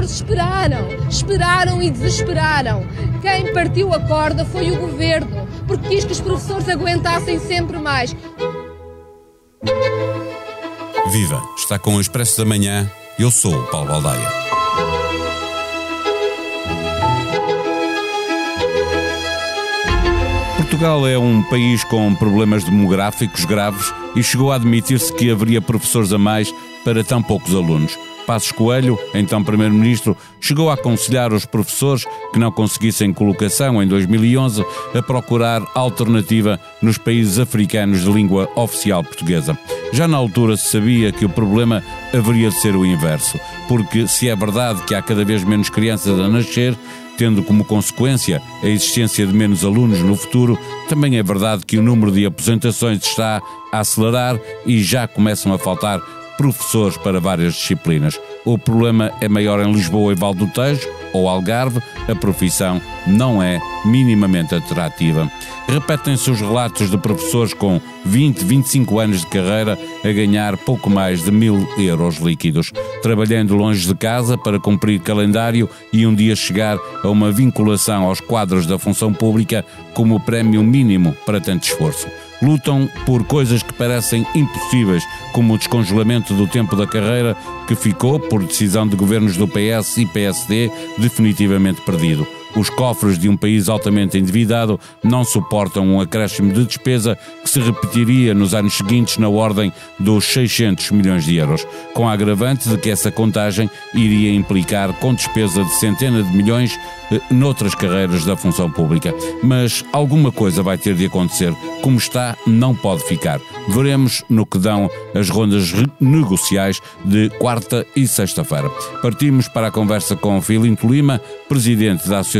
professores esperaram, esperaram e desesperaram. Quem partiu a corda foi o governo, porque quis que os professores aguentassem sempre mais. Viva! Está com o Expresso da Manhã. Eu sou o Paulo Baldaia. Portugal é um país com problemas demográficos graves e chegou a admitir-se que haveria professores a mais para tão poucos alunos. Passos Coelho, então Primeiro-Ministro, chegou a aconselhar os professores que não conseguissem colocação em 2011 a procurar alternativa nos países africanos de língua oficial portuguesa. Já na altura se sabia que o problema haveria de ser o inverso, porque se é verdade que há cada vez menos crianças a nascer, tendo como consequência a existência de menos alunos no futuro, também é verdade que o número de aposentações está a acelerar e já começam a faltar professores para várias disciplinas. O problema é maior em Lisboa e Val do Tejo ou Algarve, a profissão não é minimamente atrativa. Repetem-se os relatos de professores com 20, 25 anos de carreira a ganhar pouco mais de mil euros líquidos, trabalhando longe de casa para cumprir calendário e um dia chegar a uma vinculação aos quadros da função pública como prémio mínimo para tanto esforço lutam por coisas que parecem impossíveis, como o descongelamento do tempo da carreira, que ficou, por decisão de governos do PS e PSD, definitivamente perdido. Os cofres de um país altamente endividado não suportam um acréscimo de despesa que se repetiria nos anos seguintes na ordem dos 600 milhões de euros, com a agravante de que essa contagem iria implicar com despesa de centenas de milhões eh, noutras carreiras da função pública. Mas alguma coisa vai ter de acontecer. Como está, não pode ficar. Veremos no que dão as rondas negociais de quarta e sexta-feira. Partimos para a conversa com Filinto Lima, presidente da Associação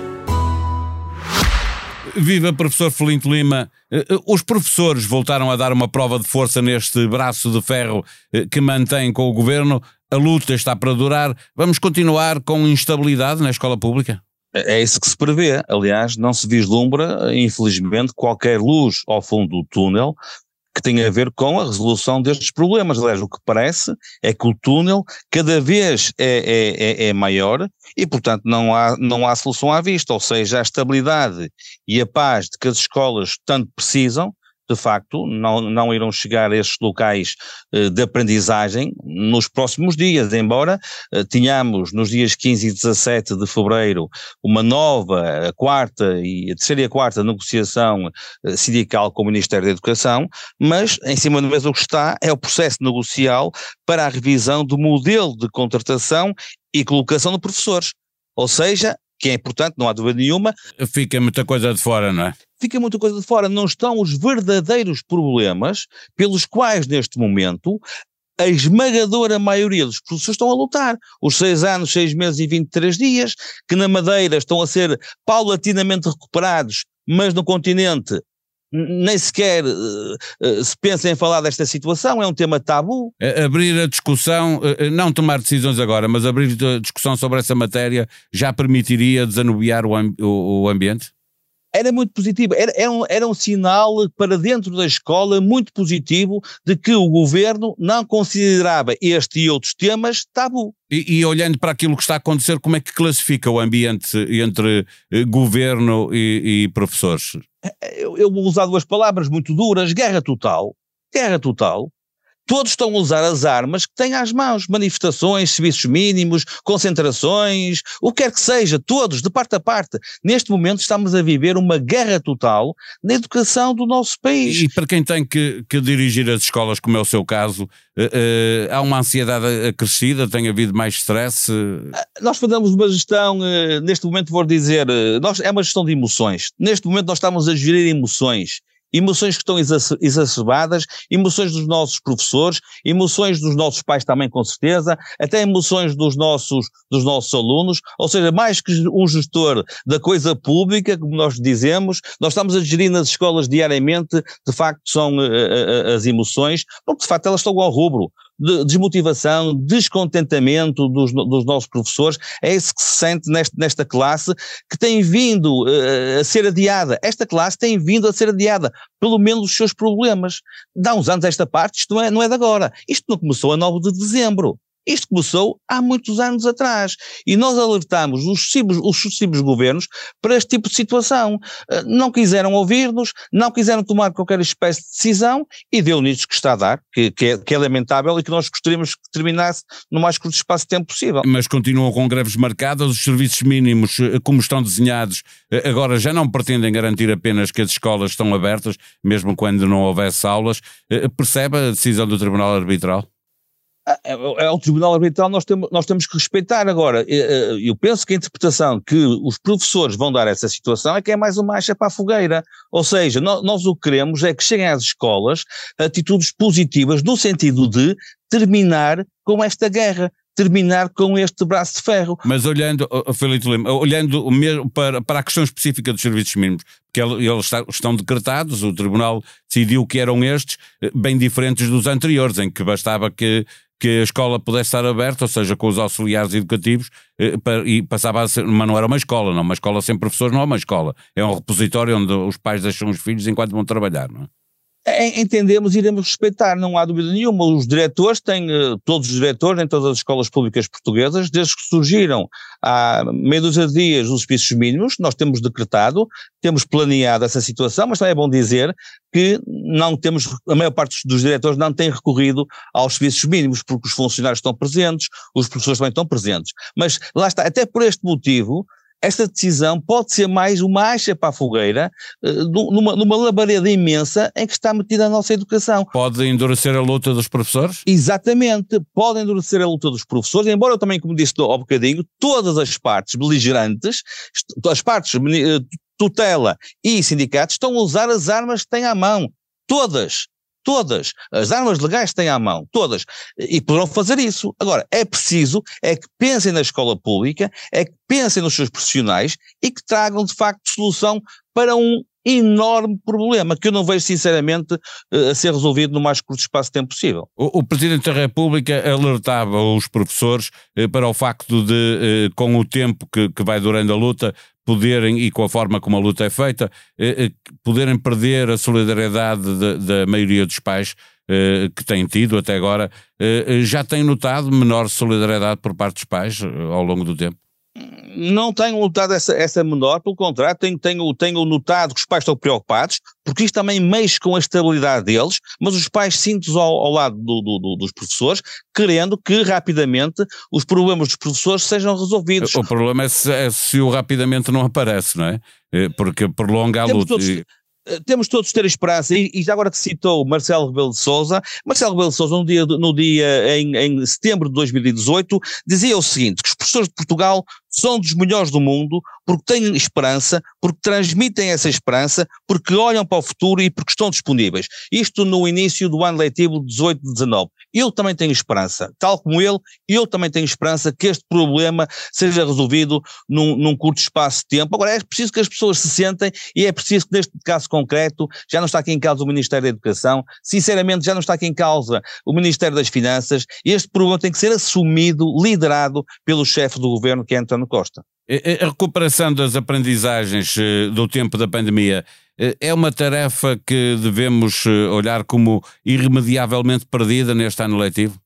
Viva professor Felinto Lima. Eh, eh, os professores voltaram a dar uma prova de força neste braço de ferro eh, que mantém com o governo a luta está para durar, vamos continuar com instabilidade na escola pública? É isso que se prevê. Aliás, não se vislumbra, infelizmente, qualquer luz ao fundo do túnel que tenha a ver com a resolução destes problemas. Aliás, o que parece é que o túnel cada vez é, é, é, é maior e, portanto, não há, não há solução à vista. Ou seja, a estabilidade e a paz de que as escolas tanto precisam de facto, não, não irão chegar a esses locais uh, de aprendizagem nos próximos dias, embora uh, tenhamos nos dias 15 e 17 de fevereiro uma nova, a quarta e a terceira e a quarta negociação sindical com o Ministério da Educação, mas em cima do mesa o que está é o processo negocial para a revisão do modelo de contratação e colocação de professores. Ou seja, que é importante, não há dúvida nenhuma. Fica muita coisa de fora, não é? fica muita coisa de fora. Não estão os verdadeiros problemas pelos quais, neste momento, a esmagadora maioria dos professores estão a lutar. Os seis anos, seis meses e 23 dias, que na Madeira estão a ser paulatinamente recuperados, mas no continente nem sequer uh, uh, se pensa em falar desta situação, é um tema tabu. Abrir a discussão, uh, não tomar decisões agora, mas abrir a discussão sobre essa matéria já permitiria desanuviar o, o, o ambiente? era muito positivo, era, era, um, era um sinal para dentro da escola muito positivo de que o governo não considerava este e outros temas tabu. E, e, olhando para aquilo que está a acontecer, como é que classifica o ambiente entre eh, governo e, e professores? Eu, vou usar duas palavras muito duras: guerra total. Guerra total todos estão a usar as armas que têm às mãos, manifestações, serviços mínimos, concentrações, o que quer que seja, todos, de parte a parte. Neste momento estamos a viver uma guerra total na educação do nosso país. E para quem tem que, que dirigir as escolas, como é o seu caso, uh, uh, há uma ansiedade acrescida, tem havido mais stress? Uh... Nós fazemos uma gestão, neste momento vou dizer, nós, é uma gestão de emoções. Neste momento nós estamos a gerir emoções emoções que estão exacerbadas, emoções dos nossos professores, emoções dos nossos pais também com certeza, até emoções dos nossos, dos nossos alunos, ou seja, mais que um gestor da coisa pública, como nós dizemos, nós estamos a gerir nas escolas diariamente, de facto são uh, uh, as emoções, porque de facto elas estão ao rubro de desmotivação, descontentamento dos, dos nossos professores, é esse que se sente neste, nesta classe que tem vindo uh, a ser adiada. Esta classe tem vindo a ser adiada, pelo menos os seus problemas. Dá uns anos esta parte, isto não é, não é de agora. Isto não começou a 9 de dezembro. Isto começou há muitos anos atrás e nós alertamos os sucessivos, os sucessivos governos para este tipo de situação. Eh, não quiseram ouvir-nos, não quiseram tomar qualquer espécie de decisão e deu nisso que está a dar, que, que, é, que é lamentável e que nós gostaríamos que terminasse no mais curto espaço de tempo possível. Mas continuam com greves marcadas, os serviços mínimos, eh, como estão desenhados, eh, agora já não pretendem garantir apenas que as escolas estão abertas, mesmo quando não houvesse aulas. Percebe a decisão do Tribunal Arbitral? É, é o Tribunal Arbitral, nós temos, nós temos que respeitar. Agora, eu penso que a interpretação que os professores vão dar a essa situação é que é mais uma acha para a fogueira. Ou seja, nós, o que queremos é que cheguem às escolas atitudes positivas no sentido de terminar com esta guerra terminar com este braço de ferro. Mas olhando, Felipe Lima, olhando mesmo para, para a questão específica dos serviços mínimos, que eles estão decretados, o Tribunal decidiu que eram estes, eh, bem diferentes dos anteriores, em que bastava que que a escola pudesse estar aberta, ou seja, com os auxiliares educativos, eh, e passava a ser, mas não era uma escola, não, uma escola sem professores não é uma escola, é um repositório onde os pais deixam os filhos enquanto vão trabalhar, não é? Entendemos, iremos respeitar, não há dúvida nenhuma. Os diretores têm, eh, todos os diretores em todas as escolas públicas portuguesas, desde que surgiram há meia dúzia dias os serviços mínimos, nós temos decretado, temos planeado essa situação, mas também é bom dizer que não temos, a maior parte dos diretores não tem recorrido aos serviços mínimos, porque os funcionários estão presentes, os professores também estão presentes. Mas lá está, até por este motivo, esta decisão pode ser mais uma acha para a fogueira, eh, numa, numa labareda imensa em que está metida a nossa educação. Pode endurecer a luta dos professores? Exatamente, pode endurecer a luta dos professores, embora eu também, como disse há bocadinho, todas as partes beligerantes, as partes eh, tutela e sindicatos estão a usar as armas que têm à mão. Todas. Todas. As armas legais têm à mão, todas. E poderão fazer isso. Agora, é preciso é que pensem na escola pública, é que pensem nos seus profissionais e que tragam de facto solução para um enorme problema que eu não vejo sinceramente eh, a ser resolvido no mais curto espaço de tempo possível. O, o Presidente da República alertava os professores eh, para o facto de, eh, com o tempo que, que vai durando a luta, poderem, e com a forma como a luta é feita, poderem perder a solidariedade da, maioria dos pais que têm tido até agora. já têm notado menor solidariedade por parte dos pais ao longo do tempo? Não tenho notado essa, essa menor, pelo contrário, tenho, tenho, tenho notado que os pais estão preocupados, porque isto também mexe com a estabilidade deles, mas os pais sintos ao, ao lado do, do, do, dos professores, querendo que rapidamente os problemas dos professores sejam resolvidos. O problema é se, é se o rapidamente não aparece, não é? é porque prolonga a luta. Todos, eh, temos todos de ter esperança, e, e já agora que citou Marcelo Rebelo de Souza, Marcelo Rebelo de Souza no dia, no dia em, em setembro de 2018, dizia o seguinte, que os professores de Portugal são dos melhores do mundo porque têm esperança, porque transmitem essa esperança, porque olham para o futuro e porque estão disponíveis. Isto no início do ano letivo 18-19. Eu também tenho esperança, tal como ele, eu também tenho esperança que este problema seja resolvido num, num curto espaço de tempo. Agora, é preciso que as pessoas se sentem e é preciso que neste caso concreto já não está aqui em causa o Ministério da Educação, sinceramente já não está aqui em causa o Ministério das Finanças, este problema tem que ser assumido, liderado pelo chefe do governo que é António Costa. A recuperação das aprendizagens eh, do tempo da pandemia é uma tarefa que devemos eh, olhar como irremediavelmente perdida neste ano letivo?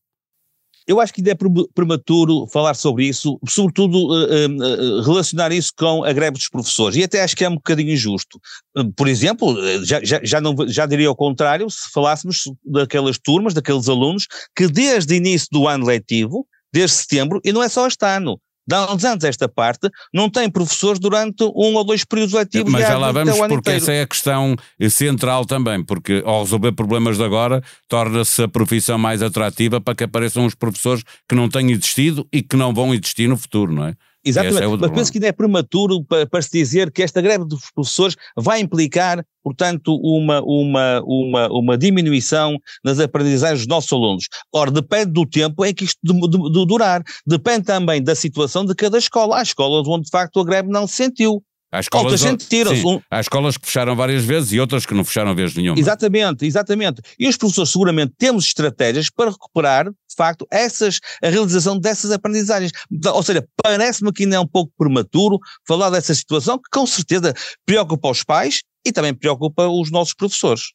Eu acho que ainda é prematuro falar sobre isso, sobretudo uh, relacionar isso com a greve dos professores, e até acho que é um bocadinho injusto. Uh, por exemplo, já, já, já, não, já diria o contrário se falássemos daquelas turmas, daqueles alunos que desde o início do ano letivo, desde setembro, e não é só este ano, dá uns anos esta parte, não tem professores durante um ou dois períodos letivos. Mas já lá vamos, porque inteiro. essa é a questão central também, porque ao resolver problemas de agora, torna-se a profissão mais atrativa para que apareçam os professores que não têm existido e que não vão existir no futuro, não é? Exatamente, é mas penso que ainda é prematuro para, para, se dizer que esta greve dos professores vai implicar, portanto, uma, uma, uma, uma diminuição nas aprendizagens dos nossos alunos. Ora, depende do tempo em que isto de, de, de durar, depende também da situação de cada escola. Há escolas onde, de facto, a greve não se sentiu. Há escolas, sim, há escolas que fecharam várias vezes e outras que não fecharam vez nenhuma. Exatamente, exatamente. E os professores seguramente temos estratégias para recuperar, facto, essas, a realização dessas aprendizagens. Ou seja, parece-me que ainda é um pouco prematuro falar dessa situação que com certeza preocupa os pais e também preocupa os nossos professores.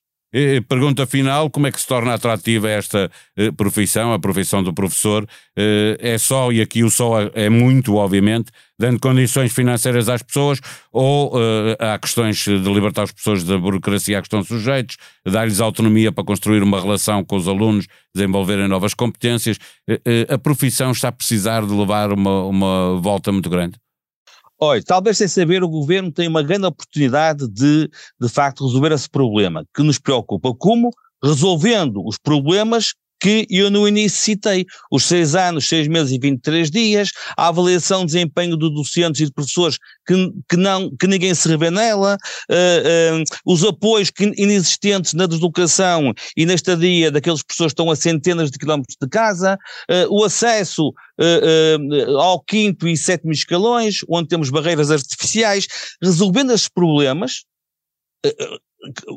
Pergunta final: como é que se torna atrativa esta eh, profissão, a profissão do professor? Eh, é só, e aqui o só é muito, obviamente, dando condições financeiras às pessoas, ou eh, há questões de libertar as pessoas da burocracia a que estão sujeitos, dar-lhes autonomia para construir uma relação com os alunos, desenvolverem novas competências. a profissão está a precisar de levar uma, uma volta muito grande? Olha, talvez sem saber, o governo tem uma grande oportunidade de, de facto, resolver esse problema que nos preocupa. Como? Resolvendo os problemas que eu no início citei, os seis anos, seis meses e 23 dias, a avaliação de desempenho de docentes e de professores que, que, não, que ninguém se revê nela, uh, uh, os apoios que, inexistentes na deslocação e na estadia daqueles professores que estão a centenas de quilómetros de casa, uh, o acesso ao quinto e sétimo escalões, onde temos barreiras artificiais, resolvendo esses problemas,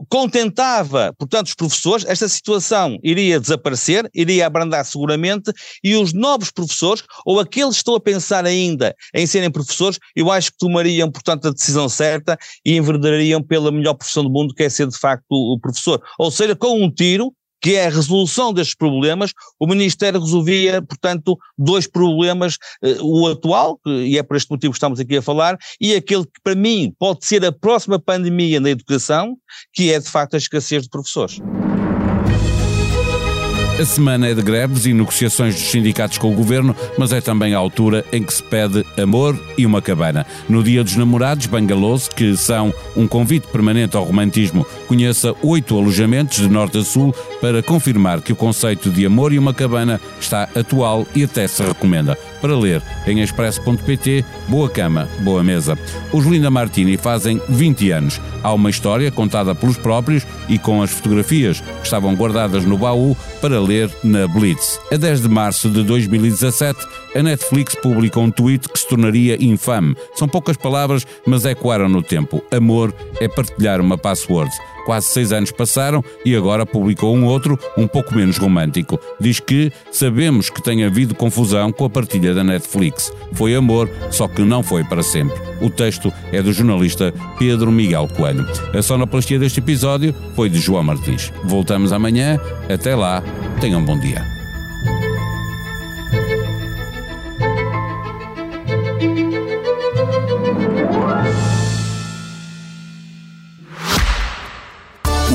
contentava, portanto, os professores, esta situação iria desaparecer, iria abrandar seguramente, e os novos professores, ou aqueles que estão a pensar ainda em serem professores, eu acho que tomariam, portanto, a decisão certa e enverdariam pela melhor profissão do mundo, que é ser de facto o professor. Ou seja, com um tiro, que é a resolução destes problemas, o Ministério resolvia, portanto, dois problemas, eh, o atual, e é por este motivo que estamos aqui a falar, e aquele que para mim pode ser a próxima pandemia na educação, que é de facto a escassez de professores. A semana é de greves e negociações dos sindicatos com o governo, mas é também a altura em que se pede amor e uma cabana. No Dia dos Namorados, Bangalôs, que são um convite permanente ao romantismo, conheça oito alojamentos de norte a sul para confirmar que o conceito de amor e uma cabana está atual e até se recomenda. Para ler em expresso.pt, boa cama, boa mesa. Os Linda Martini fazem 20 anos. Há uma história contada pelos próprios e com as fotografias que estavam guardadas no baú para ler na Blitz. A 10 de março de 2017, a Netflix publicou um tweet que se tornaria infame. São poucas palavras, mas ecoaram no tempo. Amor é partilhar uma password. Quase seis anos passaram e agora publicou um outro, um pouco menos romântico. Diz que sabemos que tem havido confusão com a partilha da Netflix. Foi amor, só que não foi para sempre. O texto é do jornalista Pedro Miguel Coelho. A sonoplastia deste episódio foi de João Martins. Voltamos amanhã. Até lá. Tenham um bom dia.